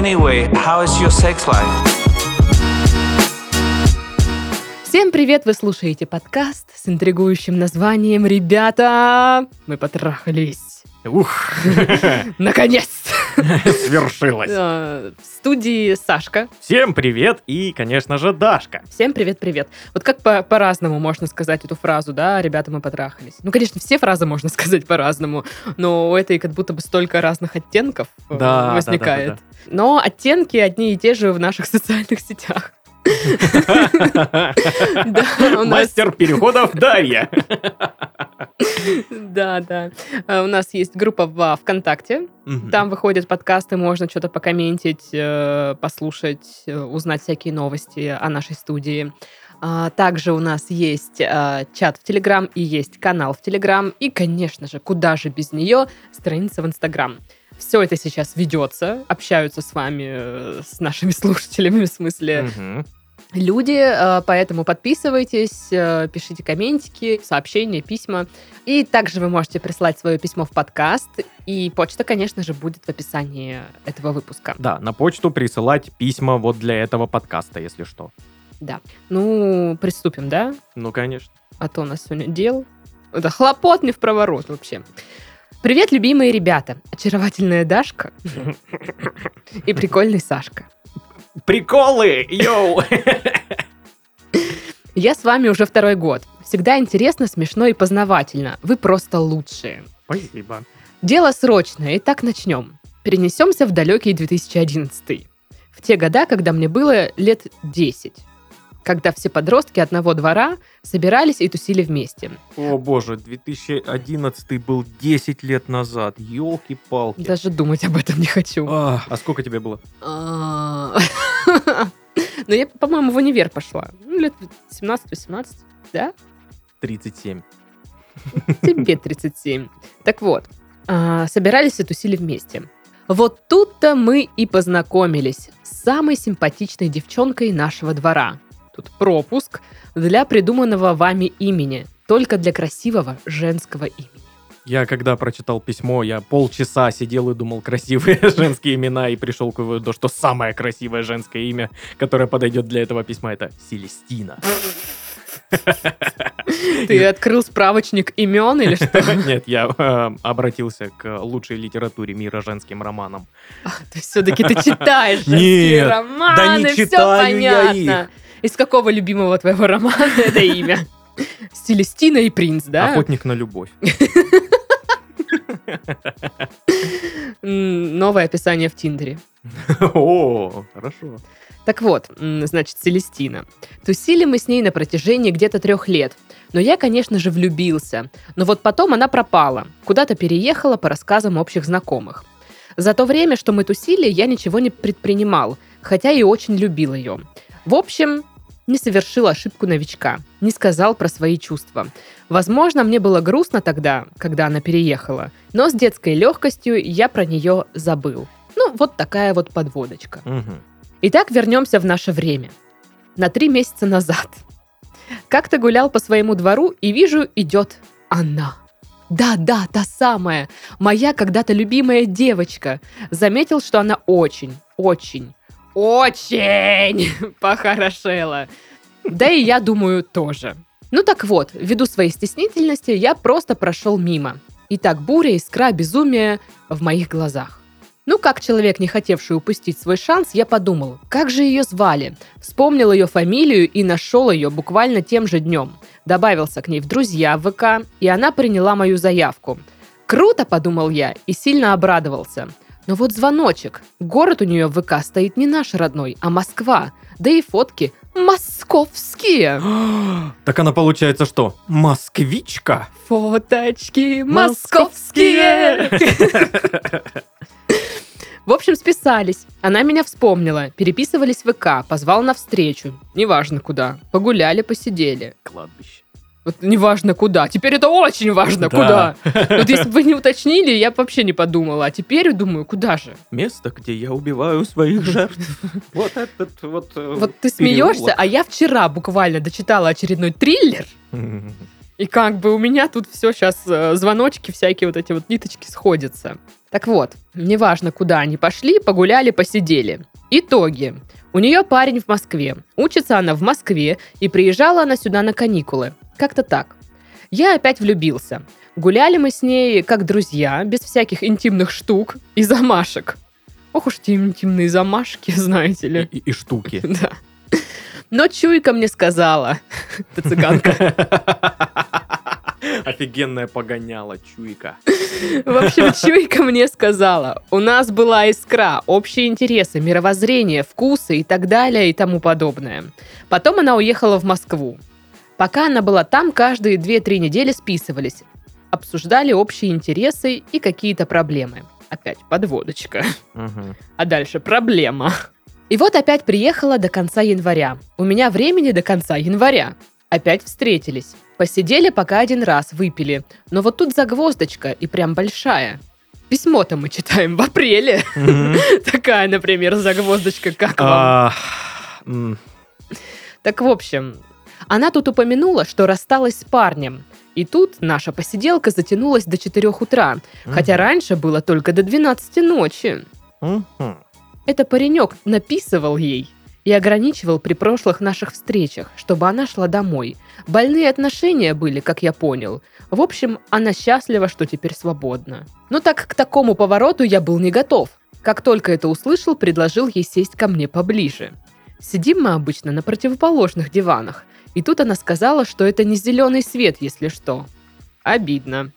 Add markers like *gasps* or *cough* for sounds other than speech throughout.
Anyway, how is your sex life? Всем привет! Вы слушаете подкаст с интригующим названием «Ребята, мы потрахались». Ух, *laughs* Наконец! *laughs* свершилось. Э, В студии Сашка. Всем привет и, конечно же, Дашка. Всем привет-привет. Вот как по- по-разному можно сказать эту фразу, да, «Ребята, мы потрахались». Ну, конечно, все фразы можно *laughs* сказать по-разному, но у этой как будто бы столько разных оттенков э, возникает. Но оттенки одни и те же в наших *laughs* социальных сетях. Мастер переходов Дарья. Да, да. Э, У нас есть группа во ВКонтакте. Там выходят подкасты, можно что-то покомментить, э, послушать, э, узнать всякие новости о нашей студии. А, Также у нас есть э, чат в Телеграм и есть канал в Телеграм. И, конечно же, куда же без нее, страница в Инстаграм. Все это сейчас ведется, общаются с вами, э, с нашими *laughs* слушателями, в смысле, люди, э, поэтому подписывайтесь, э, пишите комментики, сообщения, письма. И также вы можете прислать свое письмо в подкаст, и почта, конечно же, будет в описании этого выпуска. Да, на почту присылать письма вот для этого подкаста, если что. Да. Ну, приступим, да? Ну, конечно. А то у нас сегодня дел. Это хлопот не в проворот вообще. Привет, любимые ребята. Очаровательная Дашка и прикольный Сашка. Приколы, йоу! Я с вами уже второй год. Всегда интересно, смешно и познавательно. Вы просто лучшие. Спасибо. Дело срочное, итак начнем. Перенесемся в далекий 2011. В те года, когда мне было лет 10. Когда все подростки одного двора собирались и тусили вместе. О боже, 2011 был 10 лет назад. Елки-палки. Даже думать об этом не хочу. А а сколько тебе было? А. *laughs* Но я, по-моему, в универ пошла. Ну, лет 17-18, да? 37. Тебе 37. Так вот, а, собирались и тусили вместе. Вот тут-то мы и познакомились с самой симпатичной девчонкой нашего двора. Тут пропуск для придуманного вами имени, только для красивого женского имени. Я когда прочитал письмо, я полчаса сидел и думал красивые *laughs* женские имена и пришел к выводу, что самое красивое женское имя, которое подойдет для этого письма, это Селестина. Ты открыл справочник имен или что? *laughs* Нет, я э, обратился к лучшей литературе мира женским романам. То есть все-таки ты читаешь женские Нет, романы, да не все читаю я понятно. Из какого любимого твоего романа *laughs* это имя? Селестина и принц, да? Охотник на любовь. *laughs* Новое описание в Тиндере. *laughs* О, хорошо. Так вот, значит, Селестина. Тусили мы с ней на протяжении где-то трех лет. Но я, конечно же, влюбился. Но вот потом она пропала. Куда-то переехала по рассказам общих знакомых. За то время, что мы тусили, я ничего не предпринимал, хотя и очень любил ее. В общем, не совершил ошибку новичка, не сказал про свои чувства. Возможно, мне было грустно тогда, когда она переехала, но с детской легкостью я про нее забыл. Ну, вот такая вот подводочка. Мгм. Итак, вернемся в наше время. На три месяца назад. Как-то гулял по своему двору и вижу, идет она. Да-да, та самая, моя когда-то любимая девочка. Заметил, что она очень, очень, очень *laughs* похорошела. Да и я думаю тоже. Ну так вот, ввиду своей стеснительности, я просто прошел мимо. И так буря, искра, безумие в моих глазах. Ну, как человек, не хотевший упустить свой шанс, я подумал, как же ее звали? Вспомнил ее фамилию и нашел ее буквально тем же днем. Добавился к ней в друзья в ВК, и она приняла мою заявку. Круто, подумал я, и сильно обрадовался. Но вот звоночек. Город у нее в ВК стоит не наш родной, а Москва. Да и фотки московские. *gasps* Так она получается что? Москвичка? Фоточки московские. *laughs* В общем, списались. Она меня вспомнила. Переписывались в ВК, позвал на встречу. Неважно куда. Погуляли, посидели. Кладбище. Вот неважно куда. Теперь это очень важно, Да. куда. *laughs* Вот если бы вы не уточнили, я бы вообще не подумала. А теперь думаю, куда же? Место, где я убиваю своих *laughs* жертв. Вот этот вот... э, Вот ты смеешься, а я вчера буквально дочитала очередной триллер. И как бы у меня тут все сейчас, звоночки всякие, вот эти вот ниточки сходятся. Так вот, неважно, куда они пошли, погуляли, посидели. Итоги. У нее парень в Москве. Учится она в Москве, и приезжала она сюда на каникулы. Как-то так. Я опять влюбился. Гуляли мы с ней как друзья, без всяких интимных штук и замашек. Ох уж те интимные замашки, *laughs* знаете И, ли. и- и штуки. *laughs* Да. Но чуйка мне сказала, *laughs* ты цыганка, Офигенная погоняла, чуйка. В общем, чуйка мне сказала, у нас была искра, общие интересы, мировоззрение, вкусы и так далее и тому подобное. Потом она уехала в Москву. Пока она была там, каждые 2-3 недели списывались, обсуждали общие интересы и какие-то проблемы. Опять подводочка. А дальше проблема. И вот опять приехала до конца января. У меня времени до конца января. Опять встретились. Посидели пока один раз, выпили. Но вот тут загвоздочка и прям большая. Письмо-то мы читаем в апреле. *laughs* Такая, например, загвоздочка, как вам? Так, в общем, она тут упомянула, что рассталась с парнем. И тут наша посиделка затянулась до 4 утра, хотя раньше было только до 12 ночи. Это паренек написывал ей и ограничивал при прошлых наших встречах, чтобы она шла домой. Больные отношения были, как я понял. В общем, она счастлива, что теперь свободна. Но так к такому повороту я был не готов. Как только это услышал, предложил ей сесть ко мне поближе. Сидим мы обычно на противоположных диванах. И тут она сказала, что это не зеленый свет, если что. Обидно.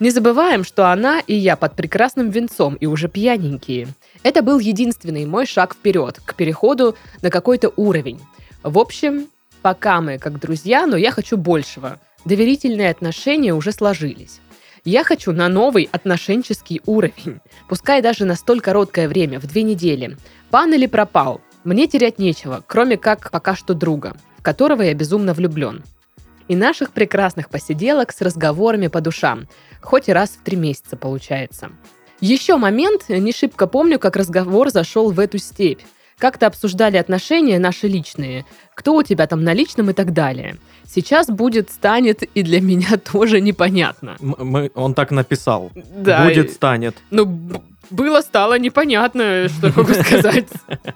Не забываем, что она и я под прекрасным венцом и уже пьяненькие. Это был единственный мой шаг вперед, к переходу на какой-то уровень. В общем, пока мы как друзья, но я хочу большего. Доверительные отношения уже сложились. Я хочу на новый отношенческий уровень. Пускай даже на столь короткое время, в две недели. Пан или пропал. Мне терять нечего, кроме как пока что друга, в которого я безумно влюблен. И наших прекрасных посиделок с разговорами по душам. Хоть и раз в три месяца получается. Еще момент, не шибко помню, как разговор зашел в эту степь. Как-то обсуждали отношения наши личные. Кто у тебя там на личном и так далее. Сейчас будет, станет и для меня *laughs* тоже непонятно. Мы- он так написал. Да, Будет, станет. ну, было, стало непонятно, что я могу *laughs* сказать. *laughs*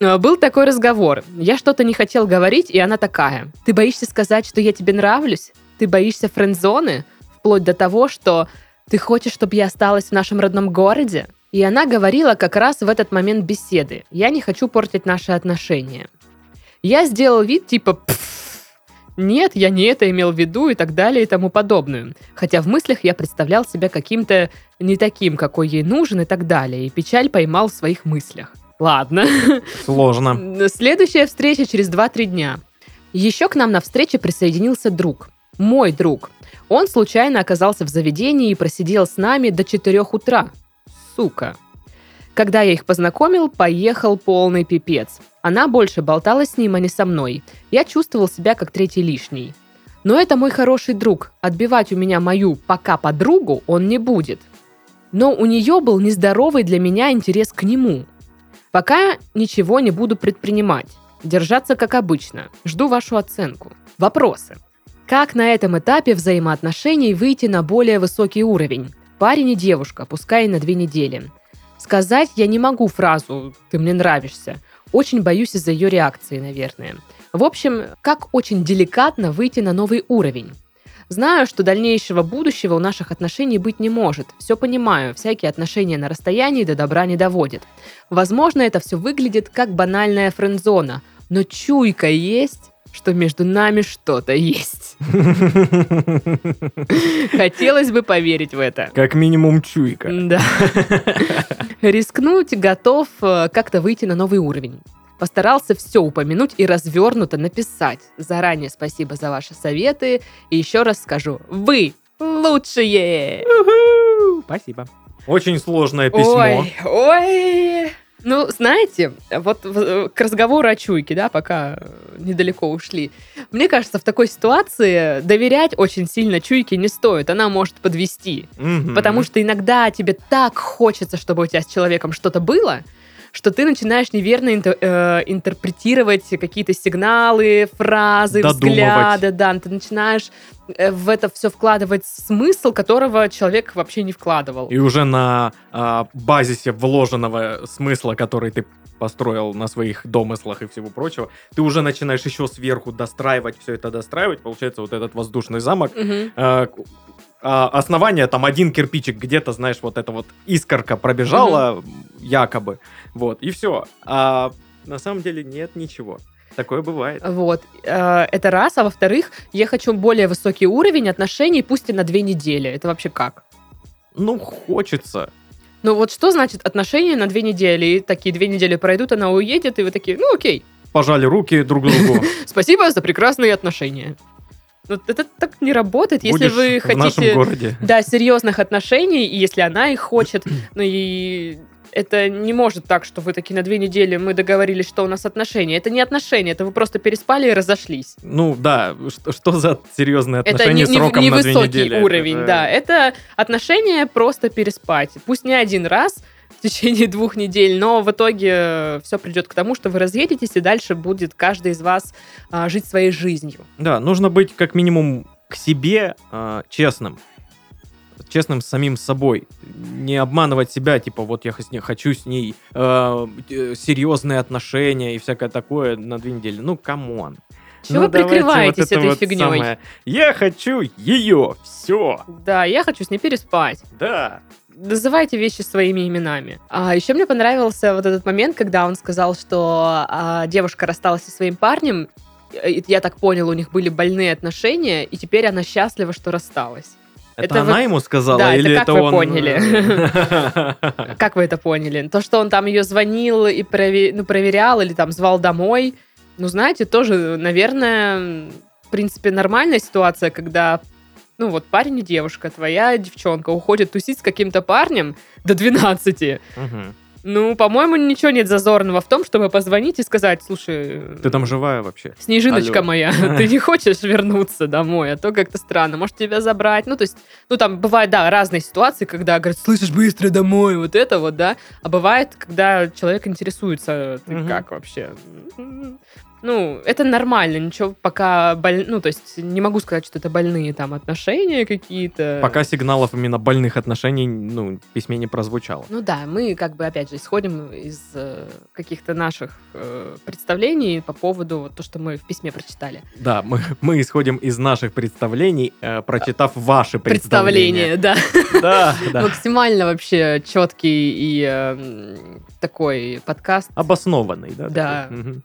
А, Был такой разговор. Я что-то не хотел говорить, и она такая. Ты боишься сказать, что я тебе нравлюсь? Ты боишься френдзоны? Вплоть до того, что ты хочешь, чтобы я осталась в нашем родном городе? И она говорила как раз в этот момент беседы. Я не хочу портить наши отношения. Я сделал вид типа «Пф, нет, я не это имел в виду и так далее и тому подобное. Хотя в мыслях я представлял себя каким-то не таким, какой ей нужен и так далее. И печаль поймал в своих мыслях. Ладно. Сложно. Следующая встреча через 2-3 дня. Еще к нам на встрече присоединился друг. Мой друг. Он случайно оказался в заведении и просидел с нами до 4 утра. Сука. Когда я их познакомил, поехал полный пипец. Она больше болтала с ним, а не со мной. Я чувствовал себя как третий лишний. Но это мой хороший друг. Отбивать у меня мою пока подругу он не будет. Но у нее был нездоровый для меня интерес к нему. Пока ничего не буду предпринимать. Держаться как обычно. Жду вашу оценку. Вопросы. Как на этом этапе взаимоотношений выйти на более высокий уровень? Парень и девушка, пускай и на две недели. Сказать я не могу фразу «ты мне нравишься». Очень боюсь из-за ее реакции, наверное. В общем, как очень деликатно выйти на новый уровень. Знаю, что дальнейшего будущего у наших отношений быть не может. Все понимаю, всякие отношения на расстоянии до добра не доводят. Возможно, это все выглядит как банальная френдзона, но чуйка есть, что между нами что-то есть. *laughs* Хотелось бы поверить в это. Как минимум чуйка. Да. *laughs* Рискнуть готов э, как-то выйти на новый уровень. Постарался все упомянуть и развернуто написать. Заранее спасибо за ваши советы. И еще раз скажу, вы лучшие! Спасибо. Очень сложное письмо. Ой, ой. Ну, знаете, вот к разговору о чуйке, да, пока э, недалеко ушли. Мне кажется, в такой ситуации доверять очень сильно чуйке не стоит. Она может подвести. Мгм. Потому что иногда тебе так хочется, чтобы у тебя с человеком что-то было, что ты начинаешь неверно инте- э, интерпретировать какие-то сигналы, фразы, Додумывать. взгляды, да, ты начинаешь э, в это все вкладывать смысл, которого человек вообще не вкладывал. И уже на а, базисе вложенного смысла, который ты построил на своих домыслах и всего прочего, ты уже начинаешь еще сверху достраивать, все это достраивать. Получается вот этот воздушный замок. К- а, основание там один кирпичик где-то, знаешь, вот эта вот искорка пробежала, якобы. Вот, и все. А на самом деле нет ничего. Такое бывает. Вот, э, это раз. А во-вторых, я хочу более высокий уровень отношений, пусть и на две недели. Это вообще как? Ну, хочется. Ну вот что значит отношения на две недели? И такие две недели пройдут, она уедет, и вы такие, ну окей, Пожали руки друг другу. *laughs* спасибо за прекрасные отношения. Ну, это так не работает, если Будешь вы в нашем хотите, *laughs* да, серьезных отношений, и если она их хочет, *clears throat* ну и это не может так, что вы такие на две недели мы договорились, что у нас отношения. Это не отношения, это вы просто переспали и разошлись. Ну да, что, что за серьезные Это отношения не, не- сроком на две невысокий недели? Это уровень, же- да. Это отношения просто переспать. Пусть не один раз в течение двух недель, но в итоге все придет к тому, что вы разъедетесь, и дальше будет каждый из вас а, жить своей жизнью. Да, нужно быть как минимум к себе а, честным. Честным с самим собой. Не обманывать себя, типа, вот я с ней- хочу с ней э, э, серьезные отношения и всякое такое на две недели. Ну, come on. Чего Ну, вы прикрываетесь вот это этой вот фигней? самое. Я хочу ее. Все. Да, я хочу с ней переспать. Да. Называйте вещи своими именами. А еще мне понравился вот этот момент, когда он сказал, что а, девушка рассталась со своим парнем. Я так понял, у них были больные отношения, и теперь она счастлива, что рассталась. Это, Это она вот- ему сказала? Да, это или как это вы он... поняли? *laughs* Как вы это поняли? То, что он там ее звонил и ну, проверял или там звал домой, ну, знаете, тоже, наверное, в принципе, нормальная ситуация, когда, ну, вот парень и девушка, твоя девчонка уходит тусить с каким-то парнем до 12. Мгм. Ну, по-моему, ничего нет зазорного в том, чтобы позвонить и сказать, слушай, Ты там живая вообще? Снежиночка Алло. моя, *laughs* ты не хочешь вернуться домой, а то как-то странно. Может, тебя забрать? Ну, то есть, ну, там бывают, да, разные ситуации, когда говорят, слышишь, быстро домой, вот это вот, да. А бывает, когда человек интересуется, ты Мгм. как вообще? Ну, это нормально, ничего пока, боль... ну, то есть, не могу сказать, что это больные там отношения какие-то. Пока сигналов именно больных отношений, ну, в письме не прозвучало. Ну да, мы как бы опять же исходим из э, каких-то наших э, представлений по поводу вот то, что мы в письме прочитали. Да, мы, мы исходим из наших представлений, э, прочитав ваши представления. Представление, да. Да, да. *laughs* Максимально вообще четкий и э, м, такой подкаст. Обоснованный, да? Да. такой?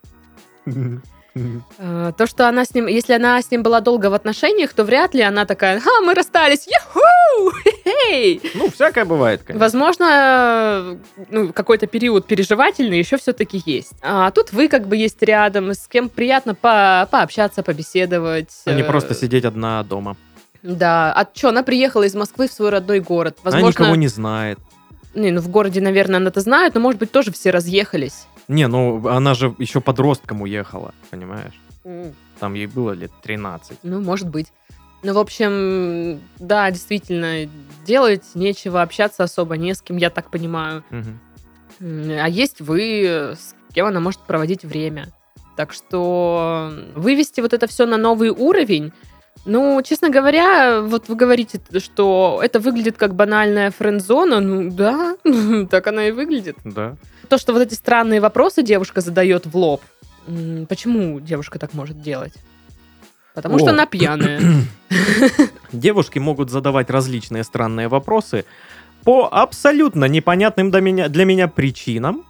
Э, То, что она с ним, если она с ним была долго в отношениях, то вряд ли она такая, ха, мы расстались, хе-хей. Ну, всякое бывает, конечно. Возможно, ну, какой-то период переживательный еще все-таки есть. А тут вы как бы есть рядом, с кем приятно по- пообщаться, побеседовать. А не э, просто сидеть одна дома. Да. А что, она приехала из Москвы в свой родной город. Она Возможно, никого не знает. Не, ну в городе, наверное, она-то знает, но, может быть, тоже все разъехались. Не, ну, она же еще подростком уехала, понимаешь? Там ей было лет 13. Ну, может быть. Ну, в общем, да, действительно, делать нечего, общаться особо не с кем, я так понимаю. М, А есть вы, с кем она может проводить время. Так что вывести вот это все на новый уровень, ну, честно говоря, вот вы говорите, что это выглядит как банальная френд-зона, ну да, *laughs* так она и выглядит. Да. То, что вот эти странные вопросы девушка задает в лоб, почему девушка так может делать? Потому что О. она пьяная. *clears throat* Девушки могут задавать различные странные вопросы по абсолютно непонятным для меня, для меня причинам.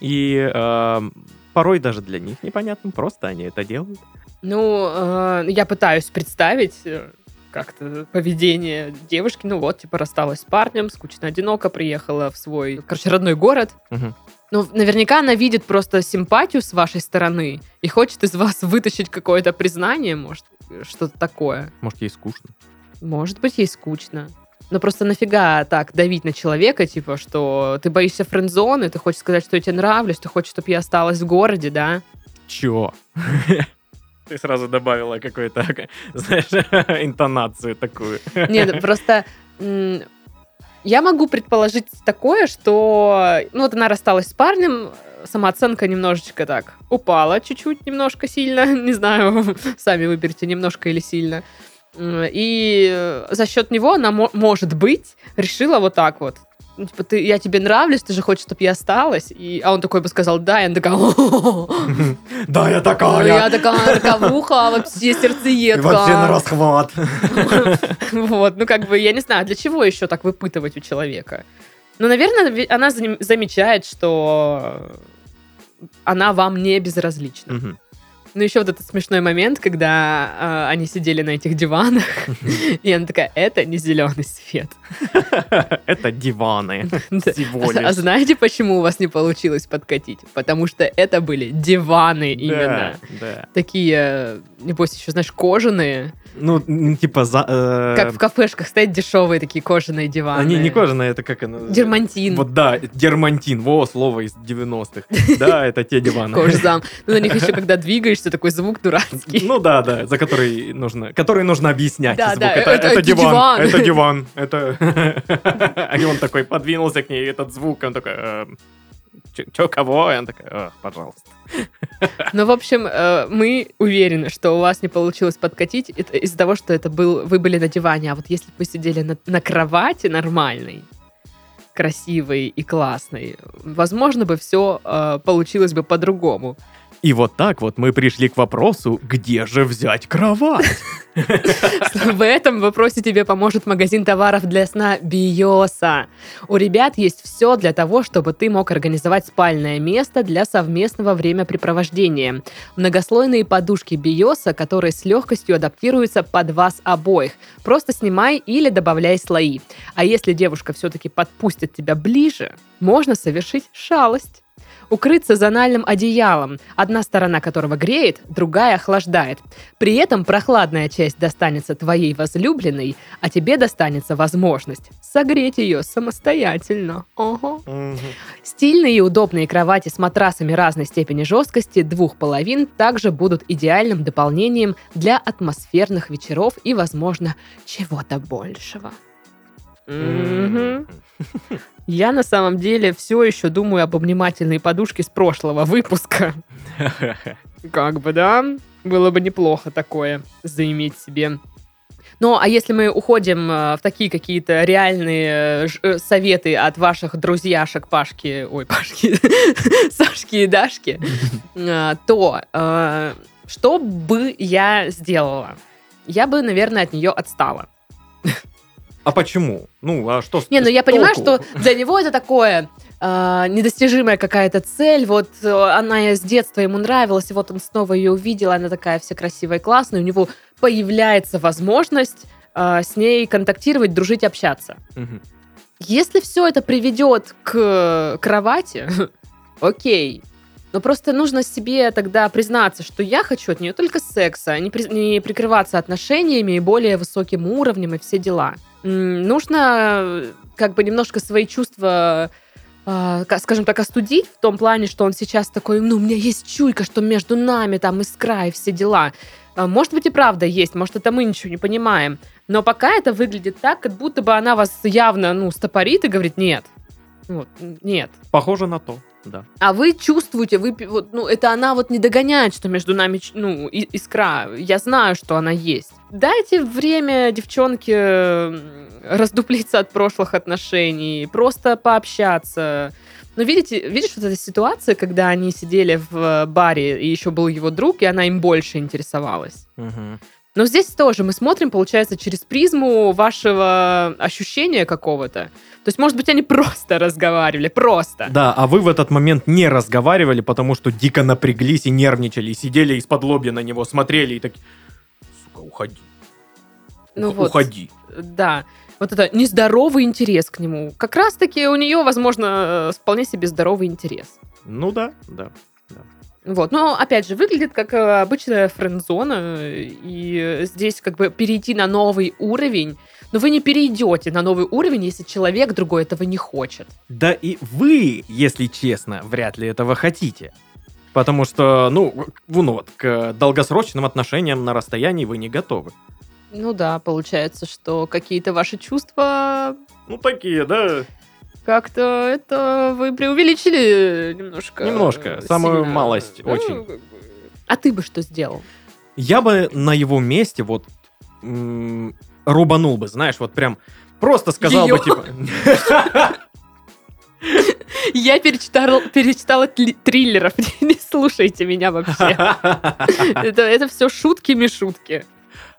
И э, порой даже для них непонятным, просто они это делают. Ну, э, я пытаюсь представить э, как-то поведение девушки. Ну вот, типа, рассталась с парнем, скучно, одиноко, приехала в свой, короче, родной город. Мгм. Ну, наверняка она видит просто симпатию с вашей стороны и хочет из вас вытащить какое-то признание, может, что-то такое. Может, ей скучно. Может быть, ей скучно. Но просто нафига так давить на человека, типа, что ты боишься френдзоны, ты хочешь сказать, что я тебе нравлюсь, ты хочешь, чтобы я осталась в городе, да? Чё? Ты сразу добавила какую-то, *laughs* знаешь, *laughs* интонацию такую. Нет, *laughs* просто Я могу предположить такое, что ну вот она рассталась с парнем, самооценка немножечко так упала, чуть-чуть, немножко сильно, не знаю, сами выберите, немножко или сильно. И за счет него она, мо- может быть, решила вот так вот. Ну, типа, ты, я тебе нравлюсь, ты же хочешь, чтобы я осталась. И, а он такой бы сказал, да, она такая, «О, Да, я такая. я такая роковуха, вообще сердцеедка. расхват. Вот, ну как бы, я не знаю, для чего еще так выпытывать у человека? Ну, наверное, она замечает, что она вам не безразлична. Ну, еще вот этот смешной момент, когда э, они сидели на этих диванах, и она такая, это не зеленый свет. *laughs* Это диваны. *laughs* А лишь. знаете, почему у вас не получилось подкатить? Потому что это были диваны именно. Такие, э, небось, еще, знаешь, кожаные. Ну, типа за... э, Как в кафешках стоят дешевые такие кожаные диваны. Они не кожаные, это как оно? Дермантин. Вот да, дермантин. Во, слово из 90-х. *laughs* Да, это те диваны. Кожзам. Ну, на них *laughs* еще, когда двигаешься, такой звук дурацкий. Ну да, да, за который нужно, который нужно объяснять. Да, звук. да, это, это- это это диван, диван. это диван, это. *laughs* И он такой подвинулся к ней, этот звук, он такой. «Эм, чё- Чё, кого? И он такой, «А, пожалуйста. Ну, в общем, э, мы уверены, что у вас не получилось подкатить из-за того, что это был, вы были на диване. А вот если бы вы сидели на, на кровати нормальной, красивой и классной, возможно бы все получилось бы по-другому. И вот так вот мы пришли к вопросу, где же взять кровать? В этом вопросе тебе поможет магазин товаров для сна Биоса. У ребят есть все для того, чтобы ты мог организовать спальное место для совместного времяпрепровождения. Многослойные подушки Биоса, которые с легкостью адаптируются под вас обоих. Просто снимай или добавляй слои. А если девушка все-таки подпустит тебя ближе, можно совершить шалость укрыться зональным одеялом, одна сторона которого греет, другая охлаждает. При этом прохладная часть достанется твоей возлюбленной, а тебе достанется возможность согреть ее самостоятельно. Ого. Стильные и удобные кровати с матрасами разной степени жесткости двух половин также будут идеальным дополнением для атмосферных вечеров и, возможно, чего-то большего. Я на самом деле все еще думаю об обнимательной подушке с прошлого выпуска. *laughs* Как бы, да? Было бы неплохо такое заиметь себе. Ну, а если мы уходим э, в такие какие-то реальные э, э, советы от ваших друзьяшек Пашки, ой, *laughs* Пашки, Сашки и Дашки, *laughs* то что бы я сделала? Я бы, наверное, от нее отстала. А почему? Ну, а что Не, ну я с понимаю, толку? что для него это такое э, недостижимая какая-то цель. Вот э, она с детства ему нравилась, и вот он снова ее увидел, она такая вся красивая и классная. У него появляется возможность э, с ней контактировать, дружить, общаться. Мгм. Если все это приведет к кровати, *laughs* окей. Но просто нужно себе тогда признаться, что я хочу от нее только секса, а не, при- не прикрываться отношениями и более высоким уровнем и все дела. Нужно э, как бы немножко свои чувства, ка- скажем так, остудить в том плане, что он сейчас такой, ну, у меня есть чуйка, что между нами там искра и все дела. А, Может быть и правда есть, может это мы ничего не понимаем. Но пока это выглядит так, как будто бы она вас явно, ну, стопорит и говорит нет. Вот, нет. Похоже на то, да. А вы чувствуете, вы, вот, ну, это она вот не догоняет, что между нами, ну, и- искра. Я знаю, что она есть. Дайте время девчонке раздуплиться от прошлых отношений, просто пообщаться. Но видите, видишь вот эта ситуация, когда они сидели в баре, и еще был его друг, и она им больше интересовалась. Мгм. Но здесь тоже мы смотрим, получается, через призму вашего ощущения какого-то. То есть, может быть, они просто *laughs* разговаривали, просто. Да, а вы в этот момент не разговаривали, потому что дико напряглись и нервничали, и сидели из-под лобья на него, смотрели и такие, сука, уходи. Ну вот. Уходи. Да. Вот это нездоровый интерес к нему. Как раз-таки у нее, возможно, э, вполне себе здоровый интерес. Ну да, да. Вот. Но, опять же, выглядит как э, обычная френдзона, и здесь как бы перейти на новый уровень, но вы не перейдете на новый уровень, если человек другой этого не хочет. Да и вы, если честно, вряд ли этого хотите. Потому что, ну, ну вот, к долгосрочным отношениям на расстоянии вы не готовы. Ну да, получается, что какие-то ваши чувства Ну, такие, да. Как-то это вы преувеличили немножко. Немножко, самую сильно. малость, Ну, очень. как бы. А ты бы что сделал? Я бы на его месте вот м, рубанул бы, знаешь, вот прям просто сказал Её. бы, типа... Я перечитала, перечитала триллеров. *laughs* Не слушайте меня вообще. *laughs* Это, это все шутки-мишутки.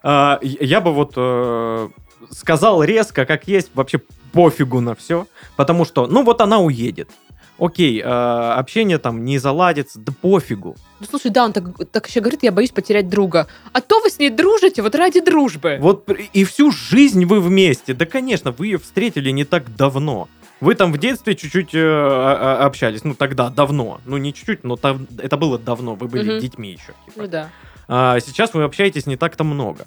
А, Я бы вот э, сказал резко, как есть, вообще пофигу на все, потому что, ну вот она уедет. Окей, э, общение там не заладится, да пофигу. Ну, слушай, да, он так, так еще говорит, я боюсь потерять друга. А то вы с ней дружите вот ради дружбы. Вот и всю жизнь вы вместе. Да, конечно, вы ее встретили не так давно. Вы там в детстве чуть-чуть э, общались, ну тогда, давно. Ну не чуть-чуть, но там- это было давно, вы были Мгм. детьми еще. типа. Ну да. А сейчас вы общаетесь не так-то много.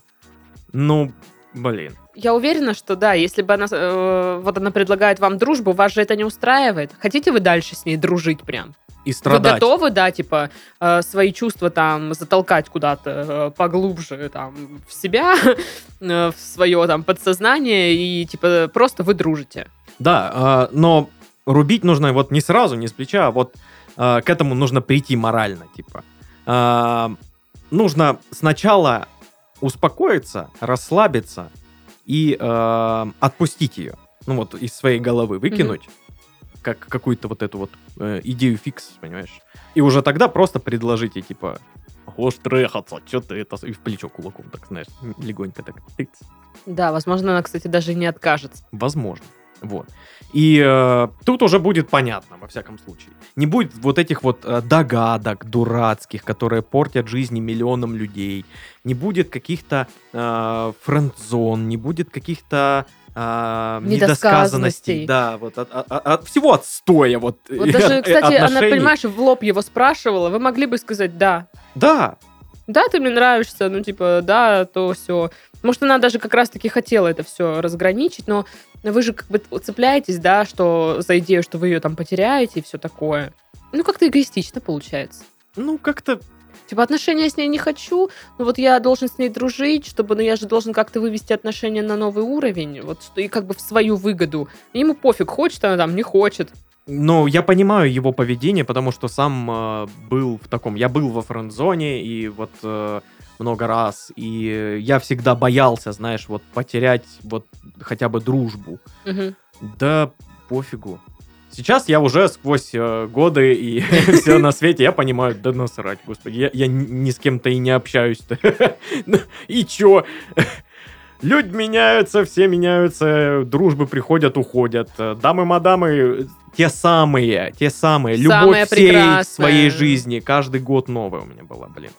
Ну, блин. Я уверена, что да, если бы она, э, вот она предлагает вам дружбу, вас же это не устраивает. Хотите вы дальше с ней дружить прям? И Вы страдать. готовы, да, типа, э, свои чувства там затолкать куда-то э, поглубже там в себя, *laughs* э, в свое там подсознание и типа просто вы дружите. Да, а, но рубить нужно вот не сразу, не с плеча, а вот а, к этому нужно прийти морально, типа. А, нужно сначала успокоиться, расслабиться и а, отпустить ее. Ну вот из своей головы выкинуть. Как какую-то вот эту вот э, идею фикс, понимаешь? И уже тогда просто предложить ей, типа, Гош трехаться, что ты это... И в плечо кулаком, так знаешь, легонько так. тыц. Да, возможно, она, кстати, даже не откажется. Возможно. Вот. И э, тут уже будет понятно, во всяком случае. Не будет вот этих вот э, догадок дурацких, которые портят жизни миллионам людей. Не будет каких-то э, френдзон, не будет каких-то э, Недосказанностей. недосказанностей. Да, вот от, от- от всего отстоя. Вот, Вот даже, от- кстати, она, отношений. понимаешь, в лоб его спрашивала, вы могли бы сказать «да». Да, Да, ты мне нравишься, ну, типа, да, то все. Может, она даже как раз-таки хотела это все разграничить, но вы же как бы цепляетесь, да, что за идею, что вы ее там потеряете и все такое. Ну, как-то эгоистично получается. ну как-то Типа, отношения с ней не хочу, но вот я должен с ней дружить, чтобы, ну, я же должен как-то вывести отношения на новый уровень, вот, и как бы в свою выгоду. И ему пофиг, хочет она там, не хочет. Ну, я понимаю его поведение, потому что сам э, был в таком... Я был во френд-зоне, и вот э, много раз, и я всегда боялся, знаешь, вот потерять вот хотя бы дружбу. Мгм. Да пофигу. Сейчас я уже сквозь э, годы и *laughs* все на свете, я понимаю, да насрать, господи, я, я ни с кем-то и не общаюсь. Ну, *laughs* И чё? Люди меняются, все меняются, дружбы приходят, уходят. Дамы-мадамы те самые, те самые. Самая Любовь всей прекрасная. своей жизни. Каждый год новая у меня была, блин.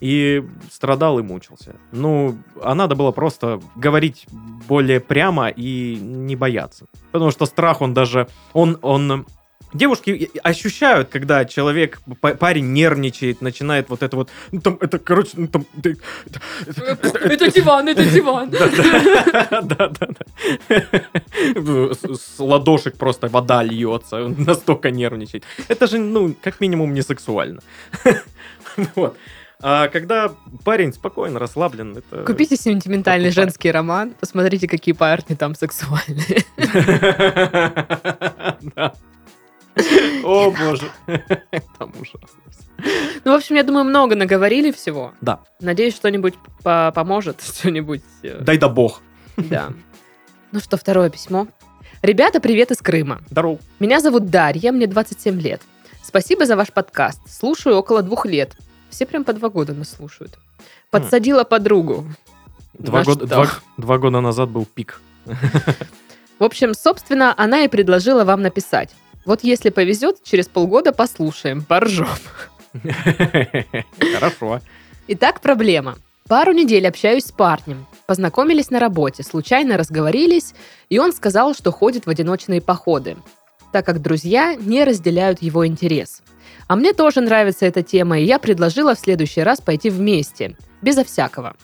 И страдал и мучился. Ну, а надо было просто говорить более прямо и не бояться. Потому что страх, он даже... Он, он Девушки ощущают, когда человек, па- парень нервничает, начинает вот это вот, ну там, это, короче, ну там... ты- это- это- Это диван, это *laughs* диван. Да-да-да. *laughs* *laughs* С ладошек просто вода льется, он настолько нервничает. Это же, ну, как минимум, не сексуально. Вот. А когда парень спокойно, расслаблен, это... Купите сентиментальный Покупай. женский роман, посмотрите, какие парни там сексуальные. Да. *laughs* О, боже. *laughs* Там ужасно. Ну, в общем, я думаю, много наговорили всего. Да. Надеюсь, что-нибудь по- поможет, *laughs* что-нибудь. э, Дай да бог. Да. Ну что, второе письмо. Ребята, привет из Крыма. Здорово. Меня зовут Дарья, мне 27 лет. Спасибо за ваш подкаст. Слушаю около двух лет. Все прям по два года нас слушают. Подсадила подругу. Два что? два, два года назад был пик. В общем, собственно, она и предложила вам написать. Вот если повезет, через полгода послушаем, поржем. *laughs* Хорошо. Итак, проблема. Пару недель общаюсь с парнем. Познакомились на работе, случайно разговорились, и он сказал, что ходит в одиночные походы, так как друзья не разделяют его интерес. А мне тоже нравится эта тема, и я предложила в следующий раз пойти вместе, безо всякого.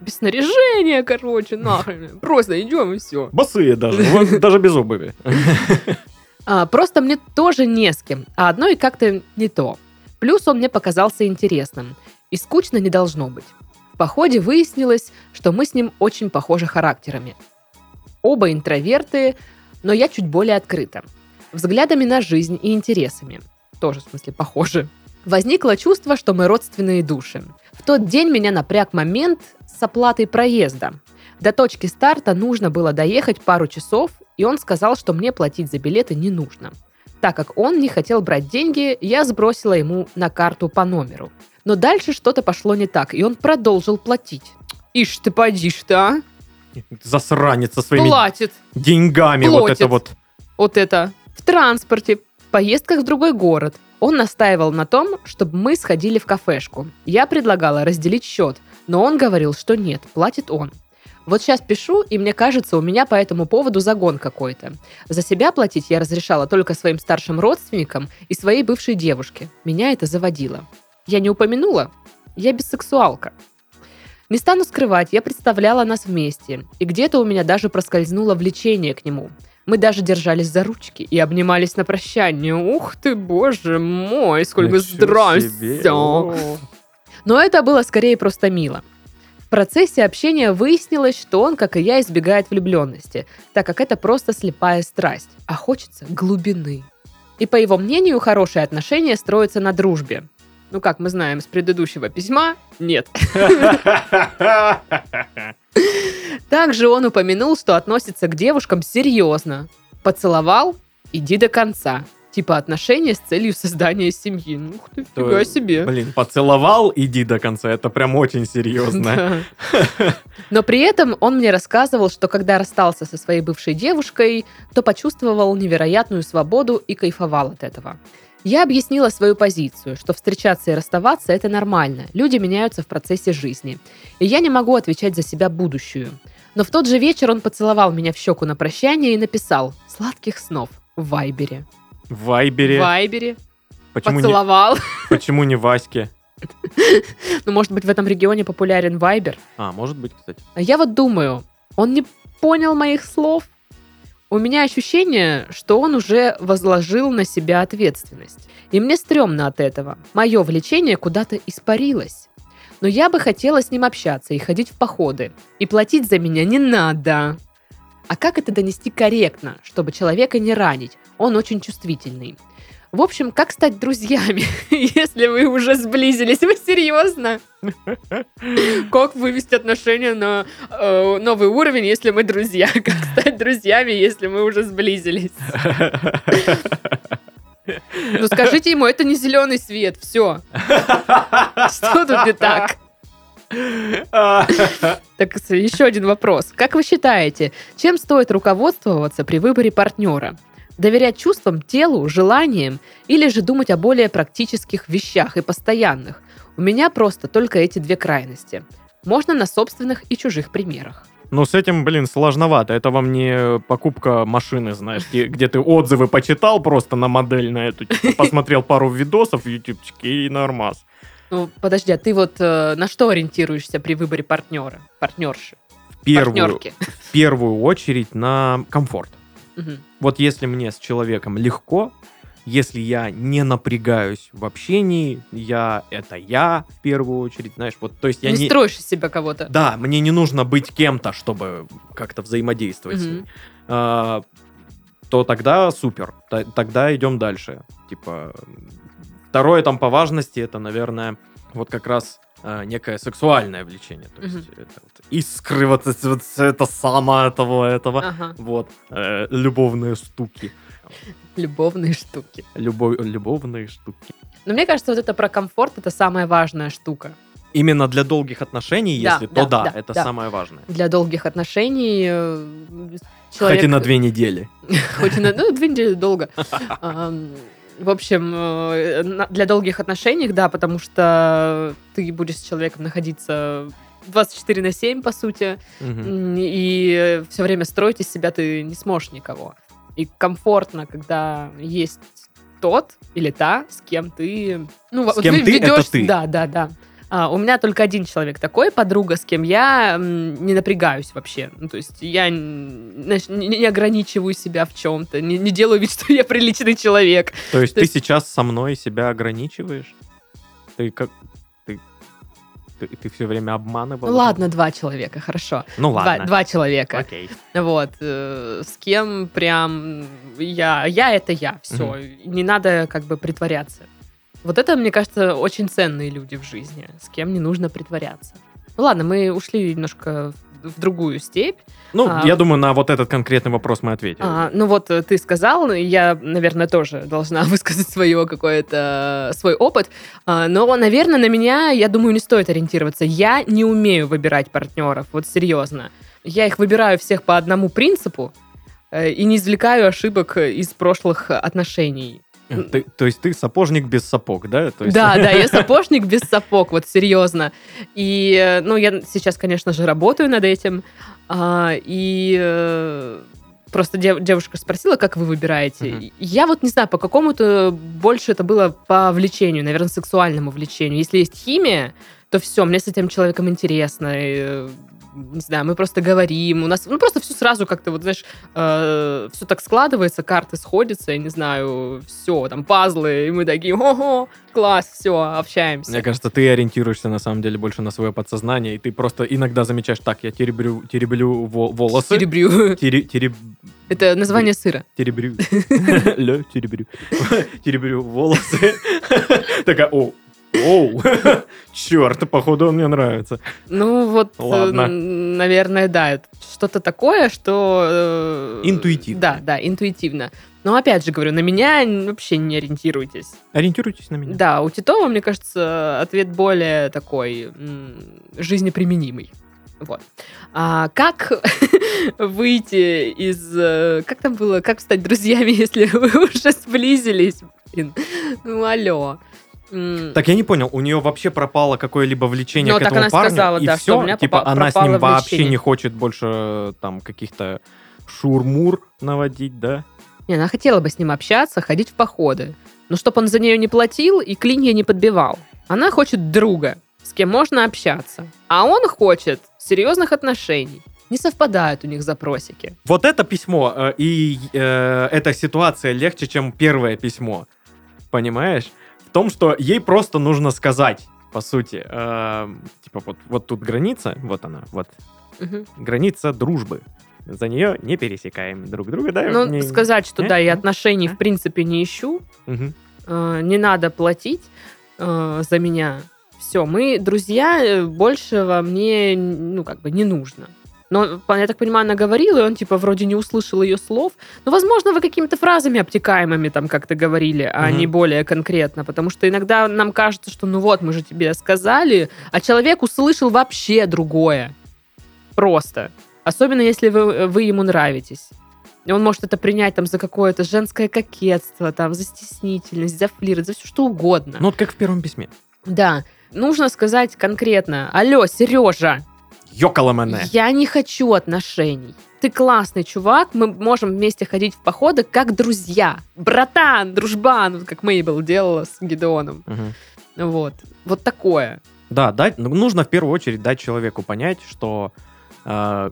Без снаряжения, короче, нахрен. Просто идем и все. Босые даже, даже без обуви. *laughs* А, просто мне тоже не с кем, а одно и как-то не то. Плюс он мне показался интересным. И скучно не должно быть. В походе выяснилось, что мы с ним очень похожи характерами. Оба интроверты, но я чуть более открыта. Взглядами на жизнь и интересами. Тоже, в смысле, похожи. Возникло чувство, что мы родственные души. В тот день меня напряг момент с оплатой проезда. До точки старта нужно было доехать пару часов, и он сказал, что мне платить за билеты не нужно. Так как он не хотел брать деньги, я сбросила ему на карту по номеру. Но дальше что-то пошло не так, и он продолжил платить. Ишь ты, подишь ты, а? Засранец со своими Платит. деньгами. Вот Платит. это вот. Вот это. В транспорте, в поездках в другой город. Он настаивал на том, чтобы мы сходили в кафешку. Я предлагала разделить счет, но он говорил, что нет, платит он. Вот сейчас пишу, и мне кажется, у меня по этому поводу загон какой-то. За себя платить я разрешала только своим старшим родственникам и своей бывшей девушке. Меня это заводило. Я не упомянула? Я бисексуалка. Не стану скрывать, я представляла нас вместе, и где-то у меня даже проскользнуло влечение к нему. Мы даже держались за ручки и обнимались на прощание. Ух ты, боже мой, сколько здрасте! Но это было скорее просто мило. Процессе общения выяснилось, что он, как и я, избегает влюбленности, так как это просто слепая страсть, а хочется глубины. И по его мнению, хорошие отношения строятся на дружбе. Ну, как мы знаем с предыдущего письма, нет. Также он упомянул, что относится к девушкам серьезно. Поцеловал, иди до конца. Типа отношения с целью создания семьи. Ну, ух ты, То- фига себе. Блин, поцеловал, иди до конца. Это прям очень серьезно. *laughs* Но при этом он мне рассказывал, что когда расстался со своей бывшей девушкой, то почувствовал невероятную свободу и кайфовал от этого. Я объяснила свою позицию, что встречаться и расставаться – это нормально. Люди меняются в процессе жизни. И я не могу отвечать за себя будущую. Но в тот же вечер он поцеловал меня в щеку на прощание и написал «Сладких снов» в Вайбере. В Вайбере. В Вайбере. Почему не, Поцеловал. почему не Ваське? *laughs* Ну, может быть, в этом регионе популярен Вайбер. А, может быть, кстати. А я вот думаю, он не понял моих слов. У меня ощущение, что он уже возложил на себя ответственность. И мне стрёмно от этого. Мое влечение куда-то испарилось. Но я бы хотела с ним общаться и ходить в походы. И платить за меня не надо. А как это донести корректно, чтобы человека не ранить? Он очень чувствительный. В общем, как стать друзьями, *laughs* если вы уже сблизились? Вы серьезно? *laughs* Как вывести отношения на э, новый уровень, если мы друзья? *laughs* Как стать друзьями, если мы уже сблизились? Ну скажите ему, это не зеленый свет, все. Что тут не так? Так, еще один вопрос. Как вы считаете, чем стоит руководствоваться при выборе партнера? Доверять чувствам, телу, желаниям или же думать о более практических вещах и постоянных? У меня просто только эти две крайности. Можно на собственных и чужих примерах. Ну, с этим, блин, сложновато. Это вам не покупка машины, знаешь, где, где ты отзывы почитал просто на модель на эту, типа, *laughs* посмотрел пару видосов в ютубчике и нормас. Ну, подожди, а ты вот э, на что ориентируешься при выборе партнера, партнерши, В первую, партнерки? в первую очередь на комфорт. Мгм. Вот если мне с человеком легко, если я не напрягаюсь в общении, я это я в первую очередь, знаешь, вот, то есть я не, не... строишь из себя кого-то. Да, мне не нужно быть кем-то, чтобы как-то взаимодействовать с ним. А, то тогда супер, т- тогда идем дальше. Типа, второе там по важности, это, наверное, вот как раз а, некое сексуальное влечение. То есть это вот искры, вот, это- вот это самое того, этого. Ага, Вот, э, любовные штуки. любовные штуки. Любов, любовные штуки. Но мне кажется, вот это про комфорт это самая важная штука. Именно для долгих отношений, Да, если, да, то да, да, это да. самое важное. Для долгих отношений э, Хоть и человек... на две недели. *laughs* Хоть и на... Ну, две недели долго. *laughs* В общем, э, для долгих отношений, да, потому что ты будешь с человеком находиться 24 на 7, по сути. М, и все время строить из себя ты не сможешь никого. И комфортно, когда есть тот или та, с кем ты... Ну, С вот кем ты, это ведёшь- ты. Да, да, да. А, у меня только один человек такой, подруга, с кем я м, не напрягаюсь вообще. Ну, то есть я знаешь, не, не ограничиваю себя в чем-то, не, не делаю вид, *laughs* что я приличный человек. То есть То ты есть- сейчас со мной себя ограничиваешь? Ты как... Ты... ты, все время обманывал. Ну ладно, два человека, хорошо. Ну Два, ладно. два человека. Окей. Вот. э, с кем прям я, я это я, все. Не надо как бы притворяться. Вот это, мне кажется, очень ценные люди в жизни, с кем не нужно притворяться. Ну ладно, мы ушли немножко в другую степь. Ну, А. я думаю, на вот этот конкретный вопрос мы ответили. А, ну вот э, ты сказал, я, наверное, тоже должна *laughs* высказать свое какое-то свой опыт. А, но, наверное, на меня, я думаю, не стоит ориентироваться. Я не умею выбирать партнеров, вот серьезно. Я их выбираю всех по одному принципу э, и не извлекаю ошибок из прошлых отношений. Ты- то есть ты сапожник без сапог, да? То есть- Да, *laughs* да, я сапожник без сапог, вот серьезно. И, э, ну, я сейчас, конечно же, работаю над этим. а, И э, просто дев- девушка спросила, как вы выбираете. Мгм. Я вот не знаю, по какому-то больше это было по влечению, наверное, сексуальному влечению. Если есть химия, то все, мне с этим человеком интересно. и, э, не знаю, мы просто говорим, у нас, ну, просто все сразу как-то, вот, знаешь, все так складывается, карты сходятся, я не знаю, все, там, пазлы, и мы такие, ого, класс, все, общаемся. Мне кажется, ты ориентируешься на самом деле больше на свое подсознание, и ты просто иногда замечаешь, так, я тереблю, тереблю во- волосы. Серебрю. Тере- тереб- Это название сыра. теребрю. *laughs* Ля, теребрю. *laughs* Теребрю волосы. *laughs* Такая, о, оу, *laughs* черт, походу он мне нравится. Ну, вот, э, Ладно. наверное, да, это что-то такое, что... э, Интуитивно. Да, да, интуитивно. Но, опять же говорю, на меня вообще не ориентируйтесь. Ориентируйтесь на меня. Да, у Титова, мне кажется, ответ более такой м, жизнеприменимый. Вот. А как *laughs* выйти из... э, Как там было? Как стать друзьями, *laughs* если вы уже сблизились? Блин, ну алло. Так я не понял, у нее вообще пропало какое-либо влечение Ну, к так этому она парню, сказала, и да, все, что у меня типа попа- она с пропало ним вообще влечение. не хочет больше э, там каких-то шурмур наводить, да? Не, она хотела бы с ним общаться, ходить в походы. Но чтобы он за нее не платил и клинья не подбивал. Она хочет друга, с кем можно общаться. А он хочет серьезных отношений. Не совпадают у них запросики. Вот это письмо э, и э, эта ситуация легче, чем первое письмо. Понимаешь? В том, что ей просто нужно сказать, по сути, э, типа вот, вот тут граница, вот она, вот Мгм. граница дружбы. За нее не пересекаем друг друга, да? Ну, Не- сказать, что не? да, я отношений А? в принципе не ищу, Мгм. э, не надо платить э, за меня. Все, мы друзья, э, большего мне, ну, как бы не нужно. Но, я так понимаю, она говорила, и он, типа, вроде не услышал ее слов. Но, возможно, вы какими-то фразами обтекаемыми там как-то говорили, а Мгм. не более конкретно. Потому что иногда нам кажется, что, ну вот, мы же тебе сказали, а человек услышал вообще другое. Просто. Особенно, если вы, вы ему нравитесь. Он может это принять там за какое-то женское кокетство, там, за стеснительность, за флирт, за все что угодно. Ну, вот как в первом письме. Да, нужно сказать конкретно. Алло, Сережа, Йокала мене. я не хочу отношений. Ты классный чувак, мы можем вместе ходить в походы как друзья. Братан, дружбан, вот как Мейбл делала с Гидеоном. Мгм. Вот. Вот такое. Да, дать, ну, нужно в первую очередь дать человеку понять, что э,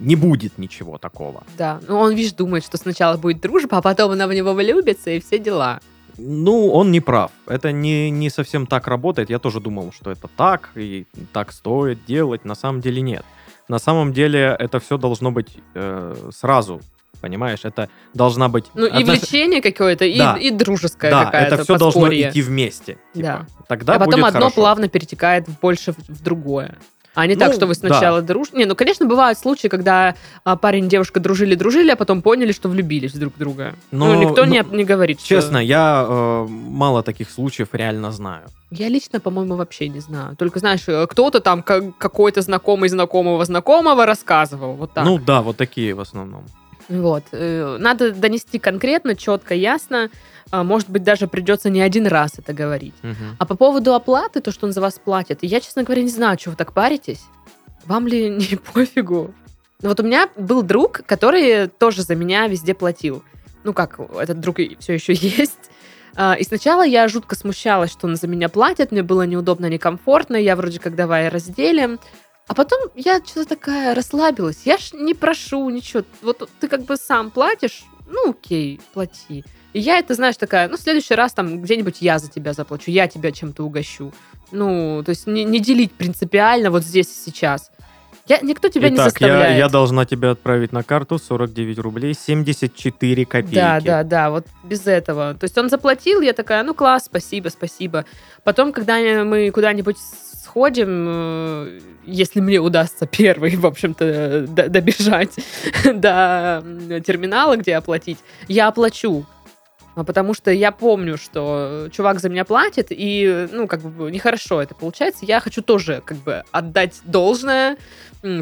не будет ничего такого. Да. Ну, он, видишь, думает, что сначала будет дружба, а потом она в него влюбится, и все дела. Ну, он не прав. Это не, не совсем так работает. Я тоже думал, что это так, и так стоит делать. На самом деле нет. На самом деле это все должно быть э, сразу. Понимаешь, это должна быть... Ну, и отнош- влечение какое-то, и, Да. и дружеская Да, какая-то это все должно подспорье. идти вместе. типа. Да. Тогда а потом будет одно хорошо. плавно перетекает больше в, в другое. А не так, Ну, что вы да. сначала дружите. Не, ну, конечно, бывают случаи, когда а, парень и девушка дружили-дружили, а потом поняли, что влюбились друг в друга. Но- ну, никто ну, не, не говорит, что- Честно, я э, мало таких случаев реально знаю. Я лично, по-моему, вообще не знаю. Только, знаешь, э, кто-то там, ка- какой-то знакомый знакомого знакомого рассказывал. Вот так. Ну да, вот такие в основном. Вот. э, Надо донести конкретно, четко, ясно. А, Может быть, даже придется не один раз это говорить. Мгм. А по поводу оплаты, то, что он за вас платит, я, честно говоря, не знаю, что вы так паритесь. Вам ли *laughs* не пофигу? Ну, Вот у меня был друг, который тоже за меня везде платил. Ну как, этот друг все еще *laughs* есть. А, И сначала я жутко смущалась, что он за меня платит, мне было неудобно, некомфортно, я вроде как давай разделим. А потом я что-то такая расслабилась. Я ж не прошу ничего. Вот ты как бы сам платишь, ну окей, плати. И я это, знаешь, такая, ну, в следующий раз там где-нибудь я за тебя заплачу, я тебя чем-то угощу. Ну, то есть не, не делить принципиально вот здесь и сейчас. Я, никто тебя не Итак, я, заставляет. я должна тебя отправить на карту 49 рублей 74 копейки. Да, да, да, вот без этого. То есть он заплатил, я такая, ну класс, спасибо, спасибо. Потом, когда мы куда-нибудь сходим, э, если мне удастся первый, в общем-то, д- добежать *laughs* до терминала, где оплатить, я оплачу. А Потому что я помню, что чувак за меня платит, и, ну, как бы, нехорошо это получается. Я хочу тоже, как бы, отдать должное,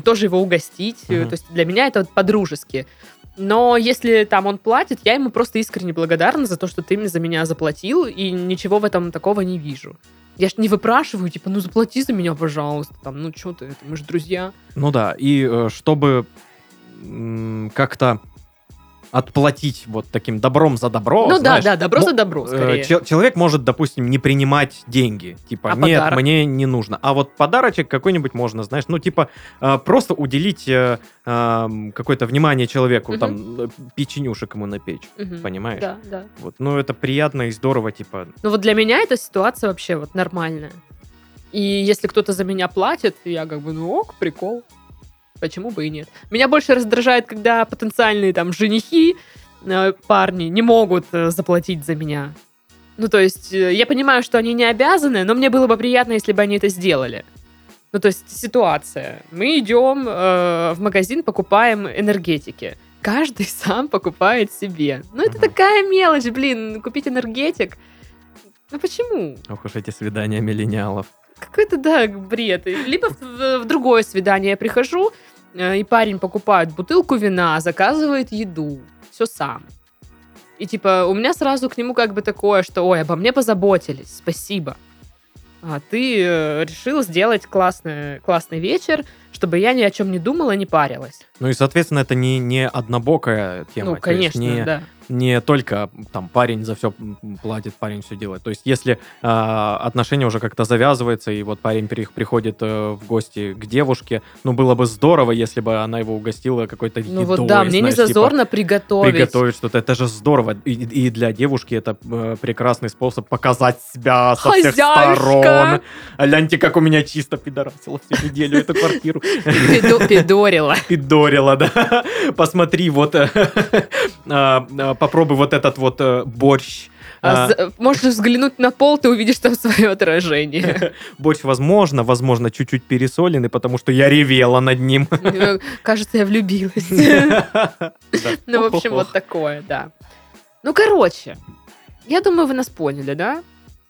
тоже его угостить. Мгм. То есть для меня это вот по-дружески. Но если там он платит, я ему просто искренне благодарна за то, что ты за меня заплатил, и ничего в этом такого не вижу. Я ж не выпрашиваю, типа, ну заплати за меня, пожалуйста. Там, ну что ты, это, мы же друзья. Ну да, и э, чтобы как-то отплатить вот таким добром за добро. ну знаешь, да, да, добро за добро, э, скорее. чел- человек может, допустим, не принимать деньги. Типа, А нет, подарок? мне не нужно. А вот подарочек какой-нибудь можно, знаешь, ну, типа, э, просто уделить э, эм, какое-то внимание человеку, Мгм. там, э, печенюшек ему напечь. Мгм. Понимаешь? Да, да. Вот, ну, это приятно и здорово, типа, Ну вот для меня эта ситуация вообще вот нормальная. И если кто-то за меня платит, я как бы, ну ок, прикол. Почему бы и нет? Меня больше раздражает, когда потенциальные там женихи, э, парни, не могут э, заплатить за меня. Ну, то есть, э, я понимаю, что они не обязаны, но мне было бы приятно, если бы они это сделали. Ну, то есть, ситуация. Мы идем э, в магазин, покупаем энергетики. Каждый *laughs* сам покупает себе. Ну, это Мгм. такая мелочь, блин, купить энергетик. Ну, почему? ох уж эти свидания миллениалов. Какой-то, да, бред. Либо в, в другое свидание я прихожу, э, и парень покупает бутылку вина, заказывает еду. Все сам. И типа у меня сразу к нему как бы такое, что ой, обо мне позаботились, спасибо. А ты э, решил сделать классный, классный вечер, чтобы я ни о чем не думала, не парилась. Ну и, соответственно, это не, не однобокая тема. ну, то есть конечно, не, да. Не только там парень за все платит, парень все делает. То есть, если а, отношения уже как-то завязываются, и вот парень при- приходит э, в гости к девушке, ну, было бы здорово, если бы она его угостила какой-то Ну едой, вот да, мне не знаешь, типа, зазорно приготовить. приготовить что-то. Это же здорово. И, и для девушки это э, прекрасный способ показать себя со всех Хозяюшка! сторон. А гляньте, как у меня чисто пидорасило всю неделю эту квартиру. Пидо- Пидорила. Пидорила, да. Посмотри, вот, э, *laughs* а, а, попробуй вот этот вот э, борщ. А А, Можешь взглянуть на пол, ты увидишь там *laughs* свое отражение. *laughs* Борщ, возможно, возможно, чуть-чуть пересоленный, потому что я ревела над ним. *laughs* Э, Кажется, я влюбилась. Ну, в общем, вот такое, да. Ну, короче, я думаю, вы нас поняли, да?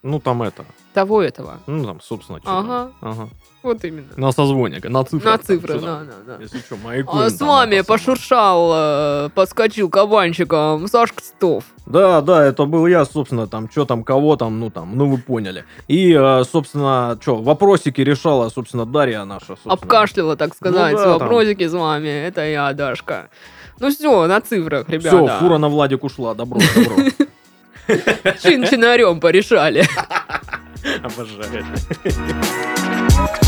Ну, там это, Того этого. ну, там, собственно, что Ага. Ага. Вот именно. На созвоне, на цифры. На цифры, да, да, да. Если что, маякуем А с там вами это самое. пошуршал, э, подскочил кабанчиком Сашка Титов. Да, да, это был я, собственно, там, что там, кого там, ну там, ну вы поняли. И, э, собственно, что, вопросики решала, собственно, Дарья наша, собственно. Обкашляла, так сказать, Ну да, там. вопросики с вами. Это я, Дашка. Ну все, на цифрах, Все, ребята. фура на Владик ушла, добро, добро. *laughs* Чин-чинарем порешали. *laughs* Обожаю. *laughs*